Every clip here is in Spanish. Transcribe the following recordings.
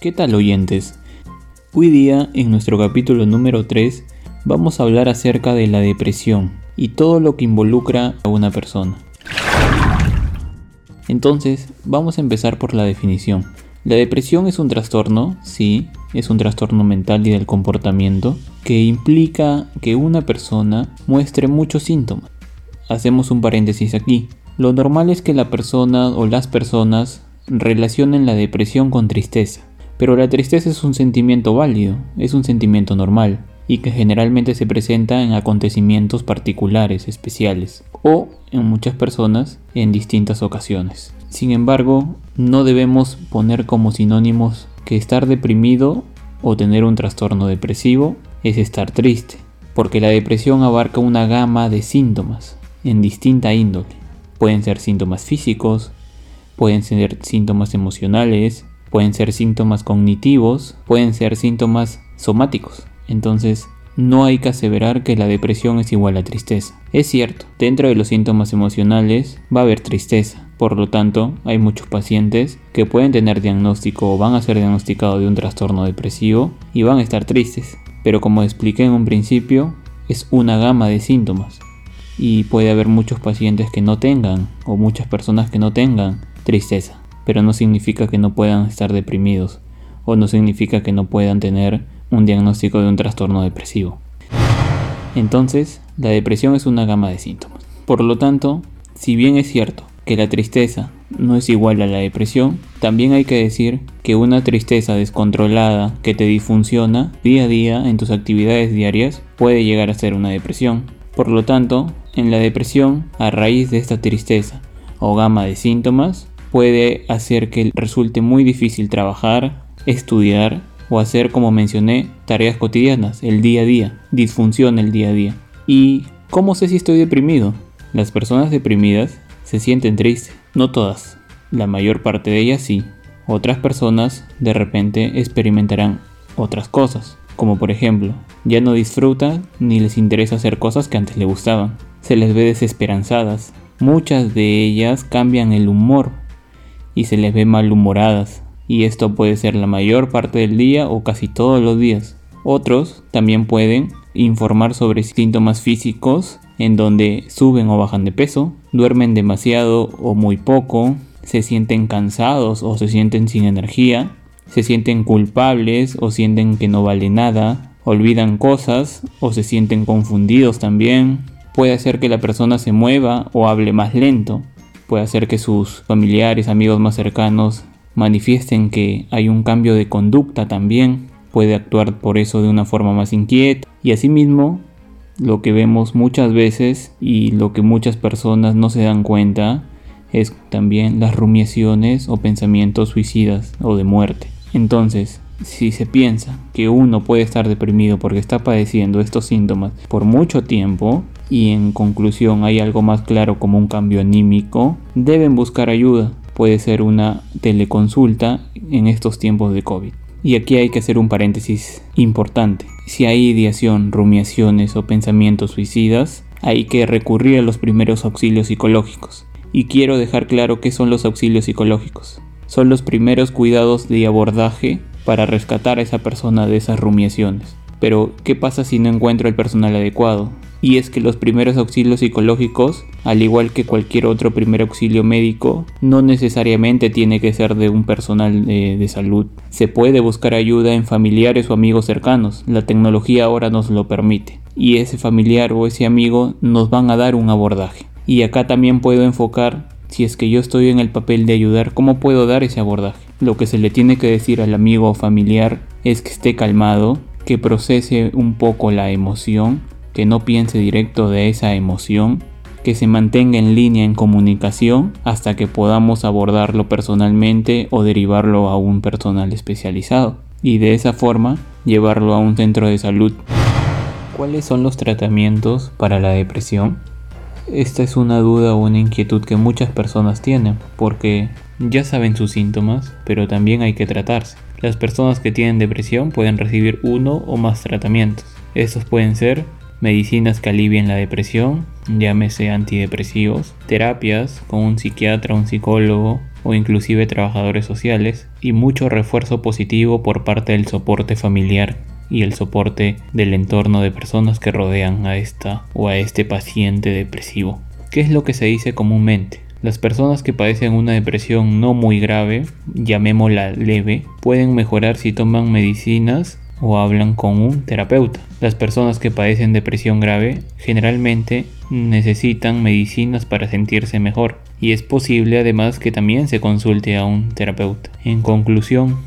¿Qué tal oyentes? Hoy día, en nuestro capítulo número 3, vamos a hablar acerca de la depresión y todo lo que involucra a una persona. Entonces, vamos a empezar por la definición. La depresión es un trastorno, sí, es un trastorno mental y del comportamiento, que implica que una persona muestre muchos síntomas. Hacemos un paréntesis aquí. Lo normal es que la persona o las personas relacionen la depresión con tristeza. Pero la tristeza es un sentimiento válido, es un sentimiento normal, y que generalmente se presenta en acontecimientos particulares, especiales, o en muchas personas en distintas ocasiones. Sin embargo, no debemos poner como sinónimos que estar deprimido o tener un trastorno depresivo es estar triste, porque la depresión abarca una gama de síntomas en distinta índole. Pueden ser síntomas físicos, pueden ser síntomas emocionales, pueden ser síntomas cognitivos, pueden ser síntomas somáticos. Entonces, no hay que aseverar que la depresión es igual a tristeza. Es cierto, dentro de los síntomas emocionales va a haber tristeza. Por lo tanto, hay muchos pacientes que pueden tener diagnóstico o van a ser diagnosticados de un trastorno depresivo y van a estar tristes. Pero como expliqué en un principio, es una gama de síntomas. Y puede haber muchos pacientes que no tengan o muchas personas que no tengan tristeza pero no significa que no puedan estar deprimidos o no significa que no puedan tener un diagnóstico de un trastorno depresivo. Entonces, la depresión es una gama de síntomas. Por lo tanto, si bien es cierto que la tristeza no es igual a la depresión, también hay que decir que una tristeza descontrolada que te disfunciona día a día en tus actividades diarias puede llegar a ser una depresión. Por lo tanto, en la depresión, a raíz de esta tristeza o gama de síntomas, puede hacer que resulte muy difícil trabajar, estudiar o hacer, como mencioné, tareas cotidianas, el día a día, disfunción el día a día. ¿Y cómo sé si estoy deprimido? Las personas deprimidas se sienten tristes, no todas, la mayor parte de ellas sí. Otras personas de repente experimentarán otras cosas, como por ejemplo, ya no disfrutan ni les interesa hacer cosas que antes les gustaban. Se les ve desesperanzadas. Muchas de ellas cambian el humor y se les ve malhumoradas, y esto puede ser la mayor parte del día o casi todos los días. Otros también pueden informar sobre síntomas físicos en donde suben o bajan de peso, duermen demasiado o muy poco, se sienten cansados o se sienten sin energía, se sienten culpables o sienten que no vale nada, olvidan cosas o se sienten confundidos también. Puede hacer que la persona se mueva o hable más lento, puede hacer que sus familiares, amigos más cercanos manifiesten que hay un cambio de conducta también, puede actuar por eso de una forma más inquieta y asimismo lo que vemos muchas veces y lo que muchas personas no se dan cuenta es también las rumiaciones o pensamientos suicidas o de muerte. Entonces, si se piensa que uno puede estar deprimido porque está padeciendo estos síntomas por mucho tiempo y en conclusión hay algo más claro como un cambio anímico, deben buscar ayuda. Puede ser una teleconsulta en estos tiempos de COVID. Y aquí hay que hacer un paréntesis importante. Si hay ideación, rumiaciones o pensamientos suicidas, hay que recurrir a los primeros auxilios psicológicos. Y quiero dejar claro qué son los auxilios psicológicos. Son los primeros cuidados de abordaje para rescatar a esa persona de esas rumiaciones. Pero, ¿qué pasa si no encuentro el personal adecuado? Y es que los primeros auxilios psicológicos, al igual que cualquier otro primer auxilio médico, no necesariamente tiene que ser de un personal de, de, salud. Se puede buscar ayuda en familiares o amigos cercanos. La tecnología ahora nos lo permite. Y ese familiar o ese amigo nos van a dar un abordaje. Y acá también puedo enfocar si es que yo estoy en el papel de ayudar, ¿cómo puedo dar ese abordaje? Lo que se le tiene que decir al amigo o familiar es que esté calmado, que procese un poco la emoción, que no piense directo de esa emoción, que se mantenga en línea en comunicación hasta que podamos abordarlo personalmente o derivarlo a un personal especializado y de esa forma llevarlo a un centro de salud. ¿Cuáles son los tratamientos para la depresión? Esta es una duda o una inquietud que muchas personas tienen, porque ya saben sus síntomas, pero también hay que tratarse. Las personas que tienen depresión pueden recibir uno o más tratamientos. Estos pueden ser medicinas que alivien la depresión, llámese antidepresivos, terapias con un psiquiatra, un psicólogo o inclusive trabajadores sociales y mucho refuerzo positivo por parte del soporte familiar y el soporte del entorno de personas que rodean a esta o a este paciente depresivo. ¿Qué es lo que se dice comúnmente? Las personas que padecen una depresión no muy grave, llamémosla leve, pueden mejorar si toman medicinas o hablan con un terapeuta. Las personas que padecen depresión grave generalmente necesitan medicinas para sentirse mejor y es posible además que también se consulte a un terapeuta. En conclusión,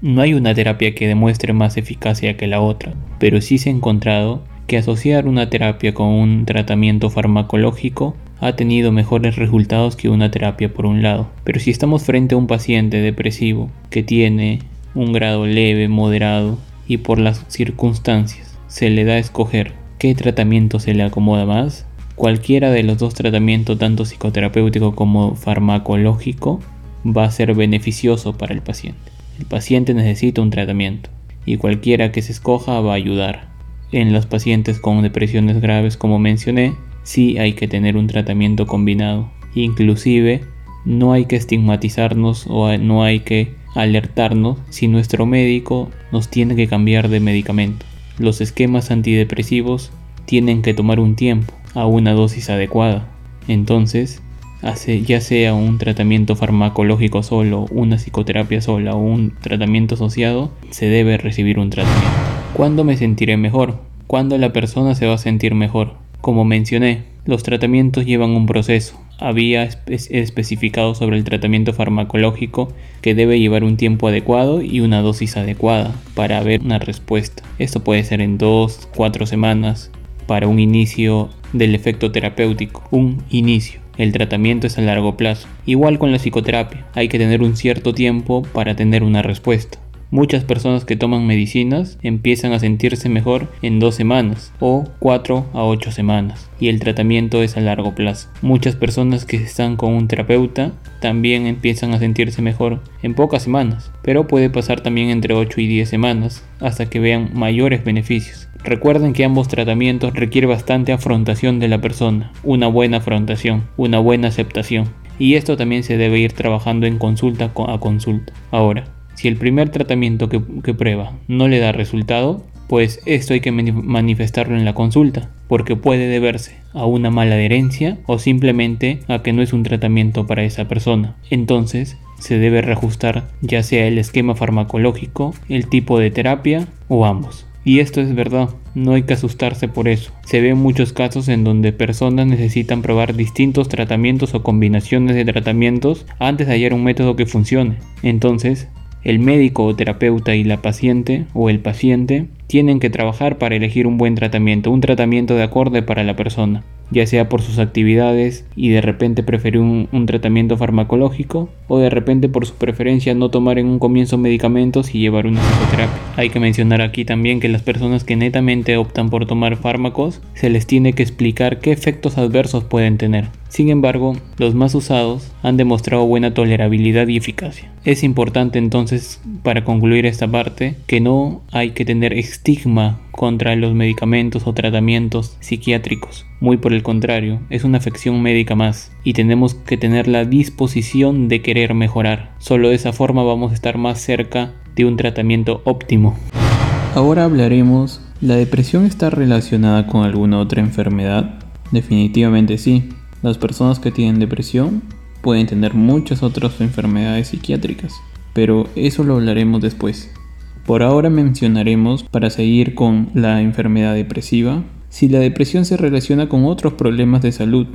no hay una terapia que demuestre más eficacia que la otra, pero sí se ha encontrado que asociar una terapia con un tratamiento farmacológico ha tenido mejores resultados que una terapia por un lado. Pero si estamos frente a un paciente depresivo que tiene un grado leve, moderado y por las circunstancias se le da a escoger qué tratamiento se le acomoda más, cualquiera de los dos tratamientos, tanto psicoterapéutico como farmacológico, va a ser beneficioso para el paciente. El paciente necesita un tratamiento y cualquiera que se escoja va a ayudar. En los pacientes con depresiones graves, como mencioné, sí hay que tener un tratamiento combinado. Inclusive, no hay que estigmatizarnos o no hay que alertarnos si nuestro médico nos tiene que cambiar de medicamento. Los esquemas antidepresivos tienen que tomar un tiempo a una dosis adecuada. Entonces, ya sea un tratamiento farmacológico solo, una psicoterapia sola o un tratamiento asociado, se debe recibir un tratamiento. ¿Cuándo me sentiré mejor? ¿Cuándo la persona se va a sentir mejor? Como mencioné, los tratamientos llevan un proceso. Había especificado sobre el tratamiento farmacológico que debe llevar un tiempo adecuado y una dosis adecuada para ver una respuesta. Esto puede ser en 2, 4 semanas para un inicio del efecto terapéutico. Un inicio. El tratamiento es a largo plazo. Igual con la psicoterapia, hay que tener un cierto tiempo para tener una respuesta. Muchas personas que toman medicinas empiezan a sentirse mejor en dos semanas o cuatro a ocho semanas y el tratamiento es a largo plazo. Muchas personas que están con un terapeuta también empiezan a sentirse mejor en pocas semanas, pero puede pasar también entre 8 y 10 semanas hasta que vean mayores beneficios. Recuerden que ambos tratamientos requieren bastante afrontación de la persona, una buena afrontación, una buena aceptación. Y esto también se debe ir trabajando en consulta a consulta. Ahora, si el primer tratamiento que, prueba no le da resultado, pues esto hay que manifestarlo en la consulta, porque puede deberse a una mala adherencia o simplemente a que no es un tratamiento para esa persona. Entonces, se debe reajustar ya sea el esquema farmacológico, el tipo de terapia o ambos. Y esto es verdad, no hay que asustarse por eso. Se ven muchos casos en donde personas necesitan probar distintos tratamientos o combinaciones de tratamientos antes de hallar un método que funcione. Entonces, el médico o terapeuta y la paciente o el paciente tienen que trabajar para elegir un buen tratamiento, un tratamiento de acorde para la persona ya sea por sus actividades y de repente preferir un, tratamiento farmacológico o de repente por su preferencia no tomar en un comienzo medicamentos y llevar una psicoterapia. Hay que mencionar aquí también que las personas que netamente optan por tomar fármacos se les tiene que explicar qué efectos adversos pueden tener. Sin embargo, los más usados han demostrado buena tolerabilidad y eficacia. Es importante entonces, para concluir esta parte, que no hay que tener estigma contra los medicamentos o tratamientos psiquiátricos. Muy por el contrario, es una afección médica más y tenemos que tener la disposición de querer mejorar. Solo de esa forma vamos a estar más cerca de un tratamiento óptimo. Ahora hablaremos, ¿la depresión está relacionada con alguna otra enfermedad? Definitivamente sí. Las personas que tienen depresión pueden tener muchas otras enfermedades psiquiátricas, pero eso lo hablaremos después. Por ahora mencionaremos, para seguir con la enfermedad depresiva, si la depresión se relaciona con otros problemas de salud,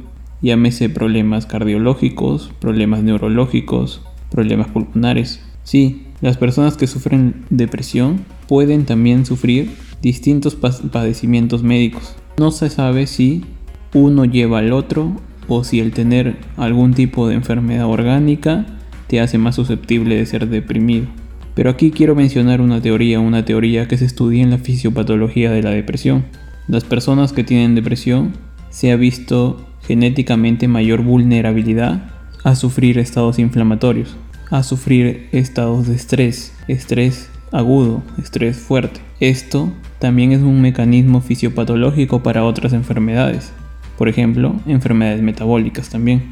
llámese problemas cardiológicos, problemas neurológicos, problemas pulmonares. Sí, las personas que sufren depresión pueden también sufrir distintos padecimientos médicos. No se sabe si uno lleva al otro o si el tener algún tipo de enfermedad orgánica te hace más susceptible de ser deprimido. Pero aquí quiero mencionar una teoría, una teoría que se estudia en la fisiopatología de la depresión. Las personas que tienen depresión se ha visto genéticamente mayor vulnerabilidad a sufrir estados inflamatorios, a sufrir estados de estrés, estrés agudo, estrés fuerte. Esto también es un mecanismo fisiopatológico para otras enfermedades, por ejemplo, enfermedades metabólicas también.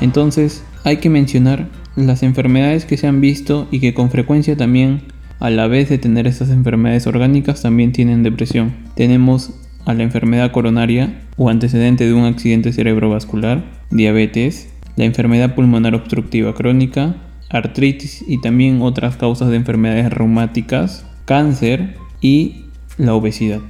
Entonces, hay que mencionar las enfermedades que se han visto y que con frecuencia también, a la vez de tener estas enfermedades orgánicas, también tienen depresión. Tenemos a la enfermedad coronaria o antecedente de un accidente cerebrovascular, diabetes, la enfermedad pulmonar obstructiva crónica, artritis y también otras causas de enfermedades reumáticas, cáncer y la obesidad.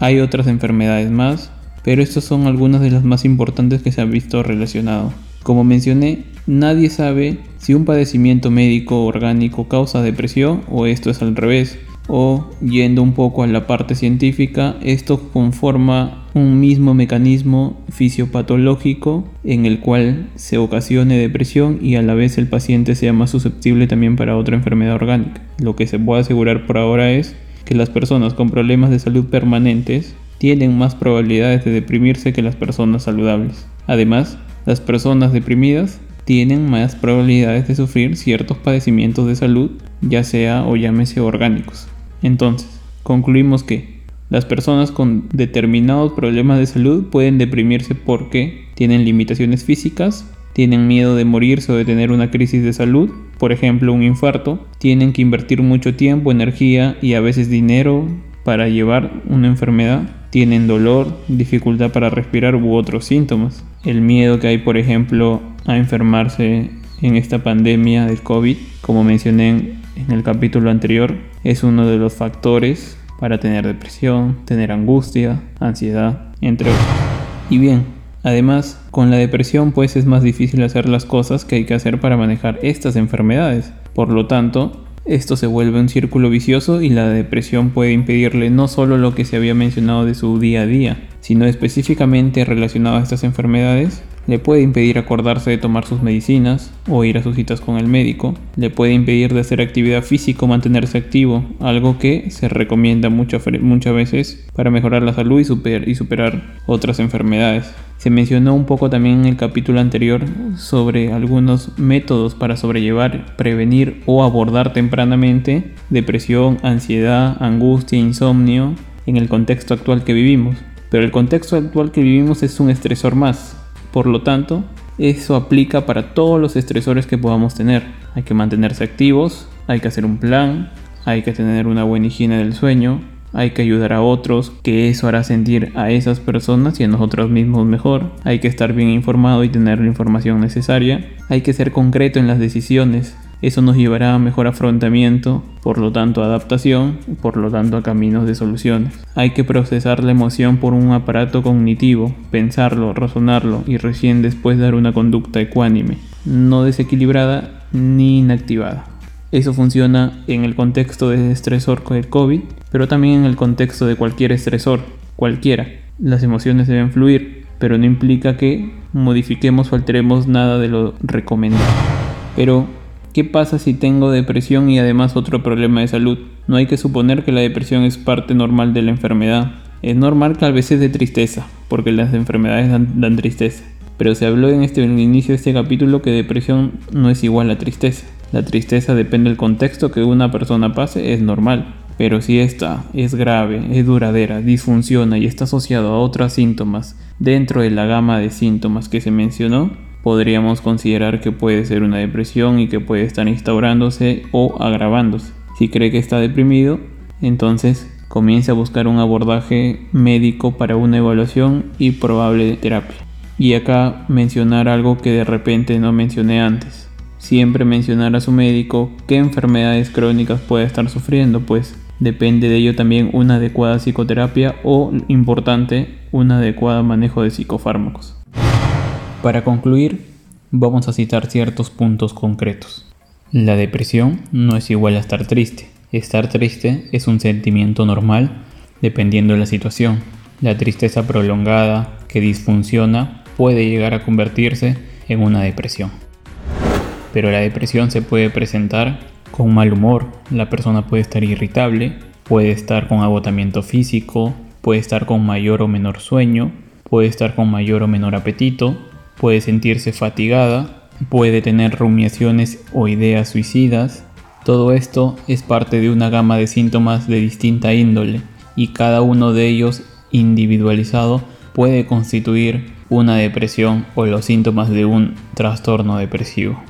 Hay otras enfermedades más, pero estas son algunas de las más importantes que se han visto relacionado. Como mencioné, nadie sabe si un padecimiento médico orgánico causa depresión o esto es al revés o yendo un poco a la parte científica, esto conforma un mismo mecanismo fisiopatológico en el cual se ocasione depresión y a la vez el paciente sea más susceptible también para otra enfermedad orgánica. Lo que se puede asegurar por ahora es que las personas con problemas de salud permanentes tienen más probabilidades de deprimirse que las personas saludables. Además, las personas deprimidas tienen más probabilidades de sufrir ciertos padecimientos de salud, ya sea o llámese orgánicos. Entonces, concluimos que las personas con determinados problemas de salud pueden deprimirse porque tienen limitaciones físicas, tienen miedo de morirse o de tener una crisis de salud, por ejemplo un infarto, tienen que invertir mucho tiempo, energía y a veces dinero para llevar una enfermedad, tienen dolor, dificultad para respirar u otros síntomas. El miedo que hay, por ejemplo, a enfermarse en esta pandemia del COVID, como mencioné en el capítulo anterior, es uno de los factores para tener depresión, tener angustia, ansiedad, entre otros. Y bien, además, con la depresión pues es más difícil hacer las cosas que hay que hacer para manejar estas enfermedades. Por lo tanto, esto se vuelve un círculo vicioso y la depresión puede impedirle no solo lo que se había mencionado de su día a día, sino específicamente relacionado a estas enfermedades, le puede impedir acordarse de tomar sus medicinas o ir a sus citas con el médico, le puede impedir de hacer actividad física o mantenerse activo, algo que se recomienda muchas veces para mejorar la salud y, y superar otras enfermedades. Se mencionó un poco también en el capítulo anterior sobre algunos métodos para sobrellevar, prevenir o abordar tempranamente depresión, ansiedad, angustia, insomnio en el contexto actual que vivimos. Pero el contexto actual que vivimos es un estresor más, por lo tanto, eso aplica para todos los estresores que podamos tener. Hay que mantenerse activos, hay que hacer un plan, hay que tener una buena higiene del sueño, hay que ayudar a otros, que eso hará sentir a esas personas y a nosotros mismos mejor. Hay que estar bien informado y tener la información necesaria. Hay que ser concreto en las decisiones. Eso nos llevará a mejor afrontamiento, por lo tanto adaptación, por lo tanto a caminos de soluciones. Hay que procesar la emoción por un aparato cognitivo, pensarlo, razonarlo y recién después dar una conducta ecuánime, no desequilibrada ni inactivada. Eso funciona en el contexto de estresor con el COVID, pero también en el contexto de cualquier estresor, cualquiera. Las emociones deben fluir, pero no implica que modifiquemos o alteremos nada de lo recomendado. Pero ¿Qué pasa si tengo depresión y además otro problema de salud? No hay que suponer que la depresión es parte normal de la enfermedad. Es normal que a veces de tristeza, porque las enfermedades dan, tristeza. Pero se habló en, este, el inicio de este capítulo que depresión no es igual a tristeza. La tristeza depende del contexto que una persona pase, es normal. Pero si esta es grave, es duradera, disfunciona y está asociado a otros síntomas dentro de la gama de síntomas que se mencionó, podríamos considerar que puede ser una depresión y que puede estar instaurándose o agravándose. Si cree que está deprimido, entonces comience a buscar un abordaje médico para una evaluación y probable terapia. Y acá mencionar algo que de repente no mencioné antes. Siempre mencionar a su médico qué enfermedades crónicas puede estar sufriendo, pues depende de ello también una adecuada psicoterapia o, importante, un adecuado manejo de psicofármacos. Para concluir, vamos a citar ciertos puntos concretos. La depresión no es igual a estar triste. Estar triste es un sentimiento normal dependiendo de la situación. La tristeza prolongada que disfunciona puede llegar a convertirse en una depresión. Pero la depresión se puede presentar con mal humor, la persona puede estar irritable, puede estar con agotamiento físico, puede estar con mayor o menor sueño, puede estar con mayor o menor apetito, puede sentirse fatigada, puede tener rumiaciones o ideas suicidas, Todo esto es parte de una gama de síntomas de distinta índole y cada uno de ellos individualizado puede constituir una depresión o los síntomas de un trastorno depresivo.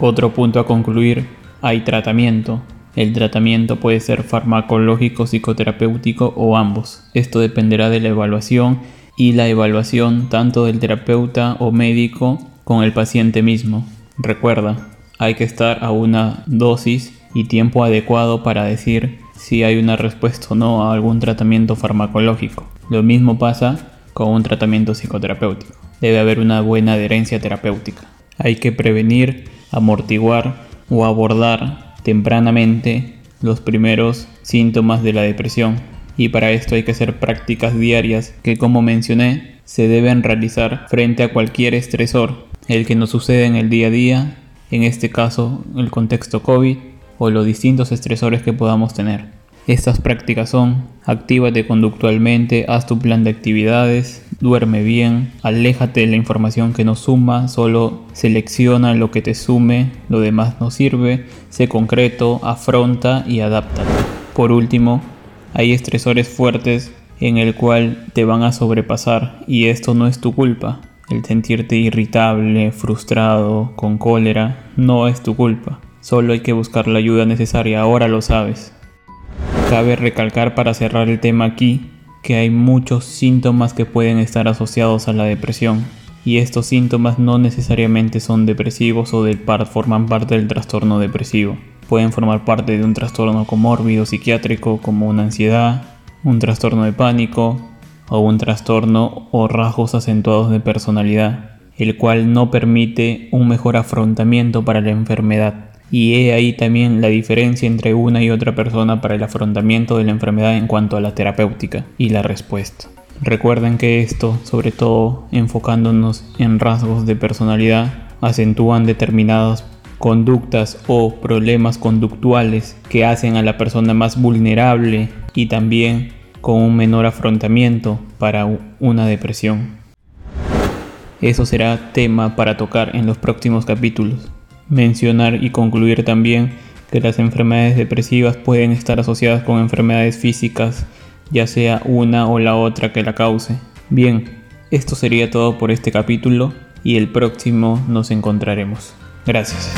Otro punto a concluir, hay tratamiento. El tratamiento puede ser farmacológico, psicoterapéutico o ambos. Esto dependerá de la evaluación y la evaluación tanto del terapeuta o médico con el paciente mismo. Recuerda, hay que estar a una dosis y tiempo adecuado para decir si hay una respuesta o no a algún tratamiento farmacológico. Lo mismo pasa con un tratamiento psicoterapéutico. Debe haber una buena adherencia terapéutica. Hay que prevenir, amortiguar o abordar tempranamente los primeros síntomas de la depresión. Y para esto hay que hacer prácticas diarias que como mencioné se deben realizar frente a cualquier estresor, el que nos sucede en el día a día, en este caso el contexto COVID o los distintos estresores que podamos tener. Estas prácticas son, actívate conductualmente, haz tu plan de actividades, duerme bien, aléjate de la información que no suma, solo selecciona lo que te sume, lo demás no sirve, sé concreto, afronta y adapta. Por último, hay estresores fuertes en el cual te van a sobrepasar y esto no es tu culpa. El sentirte irritable, frustrado, con cólera, no es tu culpa. Solo hay que buscar la ayuda necesaria, ahora lo sabes. Cabe recalcar para cerrar el tema aquí que hay muchos síntomas que pueden estar asociados a la depresión y estos síntomas no necesariamente son depresivos o del par, forman parte del trastorno depresivo. Pueden formar parte de un trastorno comórbido psiquiátrico como una ansiedad, un trastorno de pánico o un trastorno o rasgos acentuados de personalidad, el cual no permite un mejor afrontamiento para la enfermedad y he ahí también la diferencia entre una y otra persona para el afrontamiento de la enfermedad en cuanto a la terapéutica y la respuesta. Recuerden que esto, sobre todo enfocándonos en rasgos de personalidad, acentúan determinadas conductas o problemas conductuales que hacen a la persona más vulnerable y también con un menor afrontamiento para una depresión. Eso será tema para tocar en los próximos capítulos mencionar y concluir también que las enfermedades depresivas pueden estar asociadas con enfermedades físicas, ya sea una o la otra que la cause. Bien, esto sería todo por este capítulo y el próximo nos encontraremos. Gracias.